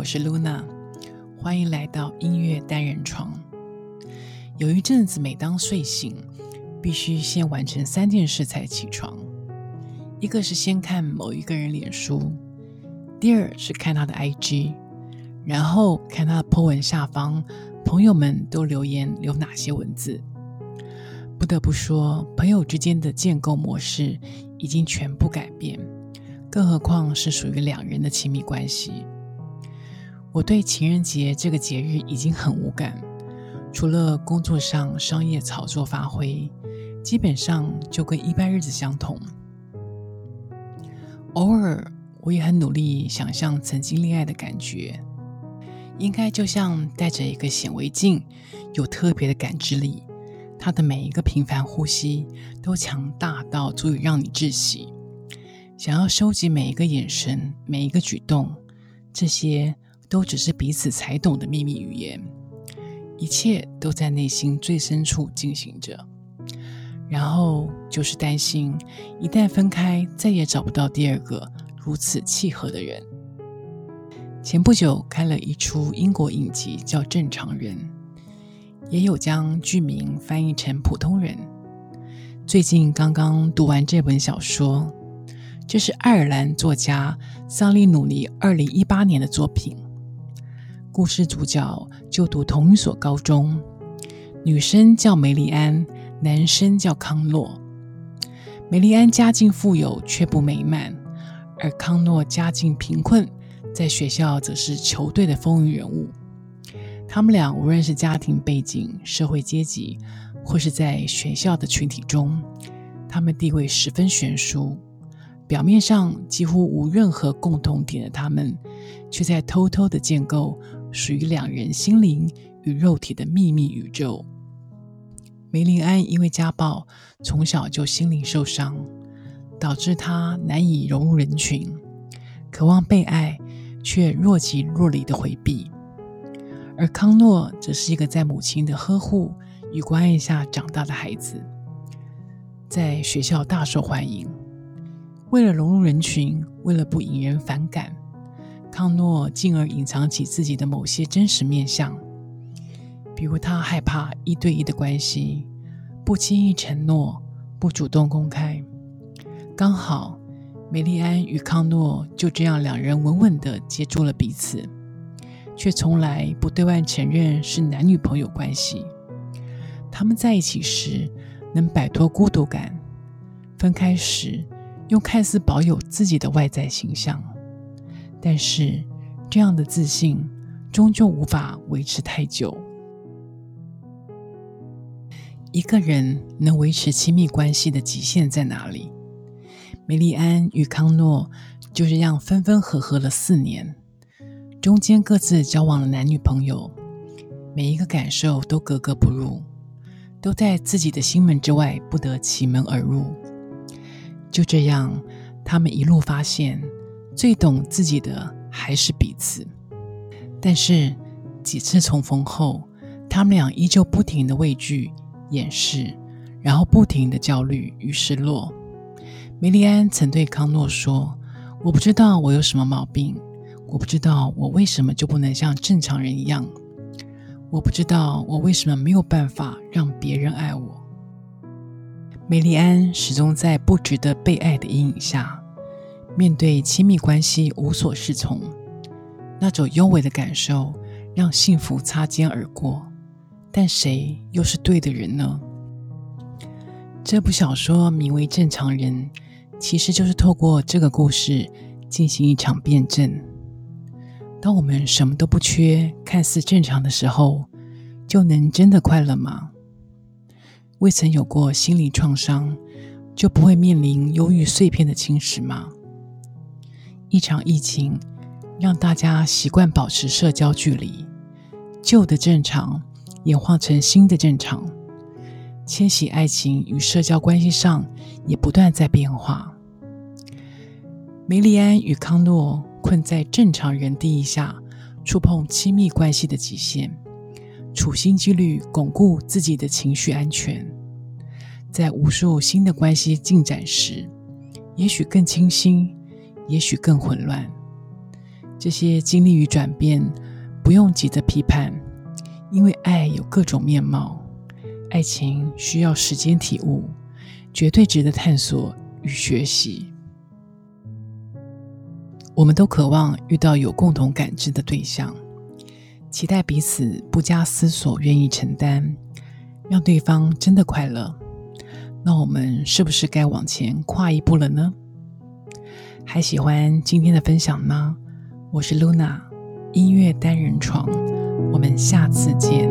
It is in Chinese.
我是 Luna，欢迎来到音乐单人床。有一阵子，每当睡醒，必须先完成三件事才起床：一个是先看某一个人脸书，第二是看他的 IG，然后看他的 po 文下方朋友们都留言留哪些文字。不得不说，朋友之间的建构模式已经全部改变。更何况是属于两人的亲密关系。我对情人节这个节日已经很无感，除了工作上商业炒作发挥，基本上就跟一般日子相同。偶尔，我也很努力想象曾经恋爱的感觉，应该就像戴着一个显微镜，有特别的感知力。他的每一个平凡呼吸都强大到足以让你窒息。想要收集每一个眼神、每一个举动，这些都只是彼此才懂的秘密语言。一切都在内心最深处进行着。然后就是担心，一旦分开，再也找不到第二个如此契合的人。前不久看了一出英国影集，叫《正常人》，也有将剧名翻译成“普通人”。最近刚刚读完这本小说。这是爱尔兰作家桑利努尼二零一八年的作品。故事主角就读同一所高中，女生叫梅丽安，男生叫康诺。梅丽安家境富有却不美满，而康诺家境贫困，在学校则是球队的风云人物。他们俩无论是家庭背景、社会阶级，或是在学校的群体中，他们地位十分悬殊。表面上几乎无任何共同点的他们，却在偷偷的建构属于两人心灵与肉体的秘密宇宙。梅林安因为家暴，从小就心灵受伤，导致他难以融入人群，渴望被爱，却若即若离的回避。而康诺则是一个在母亲的呵护与关爱下长大的孩子，在学校大受欢迎。为了融入人群，为了不引人反感，康诺进而隐藏起自己的某些真实面相，比如他害怕一对一的关系，不轻易承诺，不主动公开。刚好，梅丽安与康诺就这样两人稳稳的接住了彼此，却从来不对外承认是男女朋友关系。他们在一起时能摆脱孤独感，分开时。又看似保有自己的外在形象，但是这样的自信终究无法维持太久。一个人能维持亲密关系的极限在哪里？梅丽安与康诺就这样分分合合了四年，中间各自交往了男女朋友，每一个感受都格格不入，都在自己的心门之外，不得其门而入。就这样，他们一路发现，最懂自己的还是彼此。但是几次重逢后，他们俩依旧不停的畏惧、掩饰，然后不停的焦虑与失落。梅丽安曾对康诺说：“我不知道我有什么毛病，我不知道我为什么就不能像正常人一样，我不知道我为什么没有办法让别人爱我。”梅丽安始终在不值得被爱的阴影下，面对亲密关系无所适从，那种幽微的感受让幸福擦肩而过。但谁又是对的人呢？这部小说名为《正常人》，其实就是透过这个故事进行一场辩证。当我们什么都不缺，看似正常的时候，就能真的快乐吗？未曾有过心理创伤，就不会面临忧郁碎片的侵蚀吗？一场疫情让大家习惯保持社交距离，旧的正常演化成新的正常，迁徙爱情与社交关系上也不断在变化。梅丽安与康诺困在正常人定义下，触碰亲密关系的极限。处心积虑巩固自己的情绪安全，在无数新的关系进展时，也许更清新，也许更混乱。这些经历与转变，不用急着批判，因为爱有各种面貌，爱情需要时间体悟，绝对值得探索与学习。我们都渴望遇到有共同感知的对象，期待彼此不加思索愿意承担，让对方真的快乐。那我们是不是该往前跨一步了呢？还喜欢今天的分享吗？我是 Luna，音乐单人床，我们下次见。